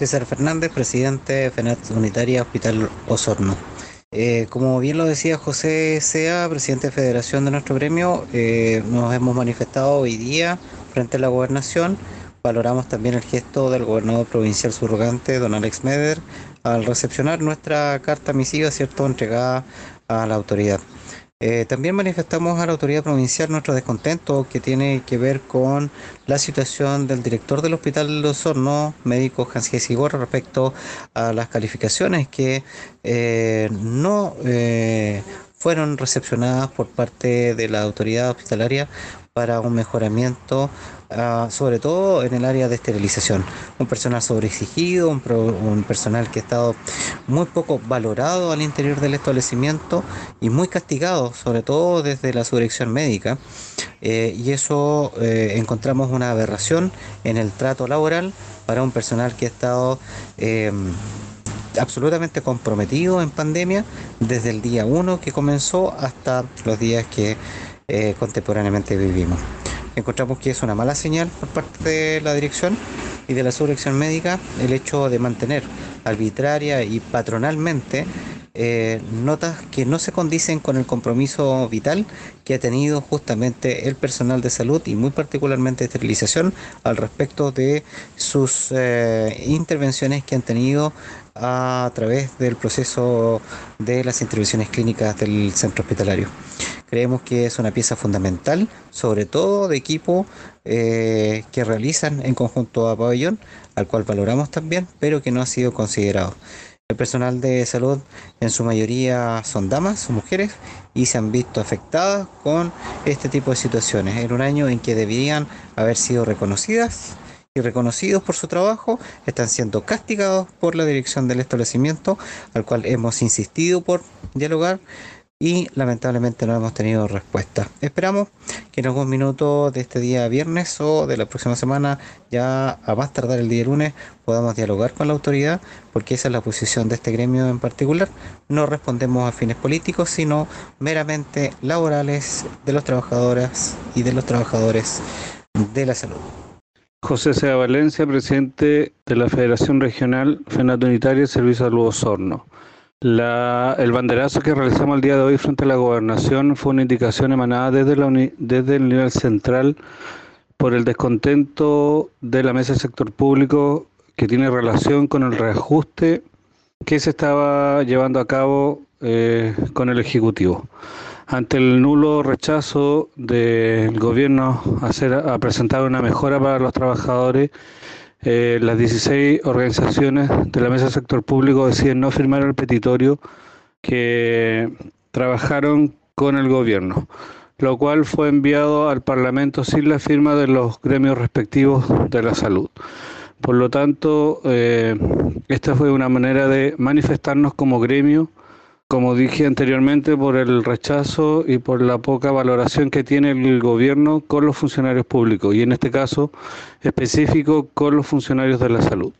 César Fernández, presidente de FENAT Unitaria Hospital Osorno. Eh, como bien lo decía José Sea, presidente de Federación de nuestro gremio, eh, nos hemos manifestado hoy día frente a la gobernación. Valoramos también el gesto del gobernador provincial subrogante, don Alex Meder, al recepcionar nuestra carta misiva, ¿cierto?, entregada a la autoridad. Eh, también manifestamos a la autoridad provincial nuestro descontento que tiene que ver con la situación del director del Hospital de Osorno, médico Hans Sigor, respecto a las calificaciones que eh, no eh, fueron recepcionadas por parte de la autoridad hospitalaria para un mejoramiento, ah, sobre todo en el área de esterilización. Un personal sobreexigido, un, un, personal que ha estado muy poco valorado al interior del establecimiento y muy castigado, sobre todo desde la subdirección médica. Eh, y eso eh, encontramos una aberración en el trato laboral para un personal que ha estado... Eh, absolutamente comprometido en pandemia desde el día 1 que comenzó hasta los días que eh, contemporáneamente vivimos. Encontramos que es una mala señal por parte de la dirección y de la subdirección médica el hecho de mantener arbitraria y patronalmente eh, notas que no se condicen con el compromiso vital que ha tenido justamente el personal de salud y muy particularmente esterilización al respecto de sus eh, intervenciones que han tenido a través del proceso de las intervenciones clínicas del centro hospitalario. Creemos que es una pieza fundamental, sobre todo de equipo eh, que realizan en conjunto a Pabellón, al cual valoramos también, pero que no ha sido considerado. El personal de salud en su mayoría son damas, son mujeres y se han visto afectadas con este tipo de situaciones. En un año en que deberían haber sido reconocidas y reconocidos por su trabajo están siendo castigados por la dirección del establecimiento al cual hemos insistido por dialogar y lamentablemente no hemos tenido respuesta. Esperamos que en algún minuto de este día viernes o de la próxima semana, ya a más tardar el día lunes, podamos dialogar con la autoridad, porque esa es la posición de este gremio en particular. No respondemos a fines políticos, sino meramente laborales de los trabajadoras y de los trabajadores de la salud. José Sea Valencia, presidente de la Federación Regional FENAT Unitaria y Servicio de Salud Osorno. La, el banderazo que realizamos el día de hoy frente a la gobernación fue una indicación emanada desde, la desde el nivel central por el descontento de la mesa del sector público que tiene relación con el reajuste que se estaba llevando a cabo eh, con el Ejecutivo. Ante el nulo rechazo del gobierno hacer, a presentar una mejora para los trabajadores, eh, las 16 organizaciones de la mesa del sector público deciden no firmar el petitorio que trabajaron con el gobierno, lo cual fue enviado al Parlamento sin la firma de los gremios respectivos de la salud. Por lo tanto, eh, esta fue una manera de manifestarnos como gremio como dije anteriormente, por el rechazo y por la poca valoración que tiene el gobierno con los funcionarios públicos y en este caso específico con los funcionarios de la salud.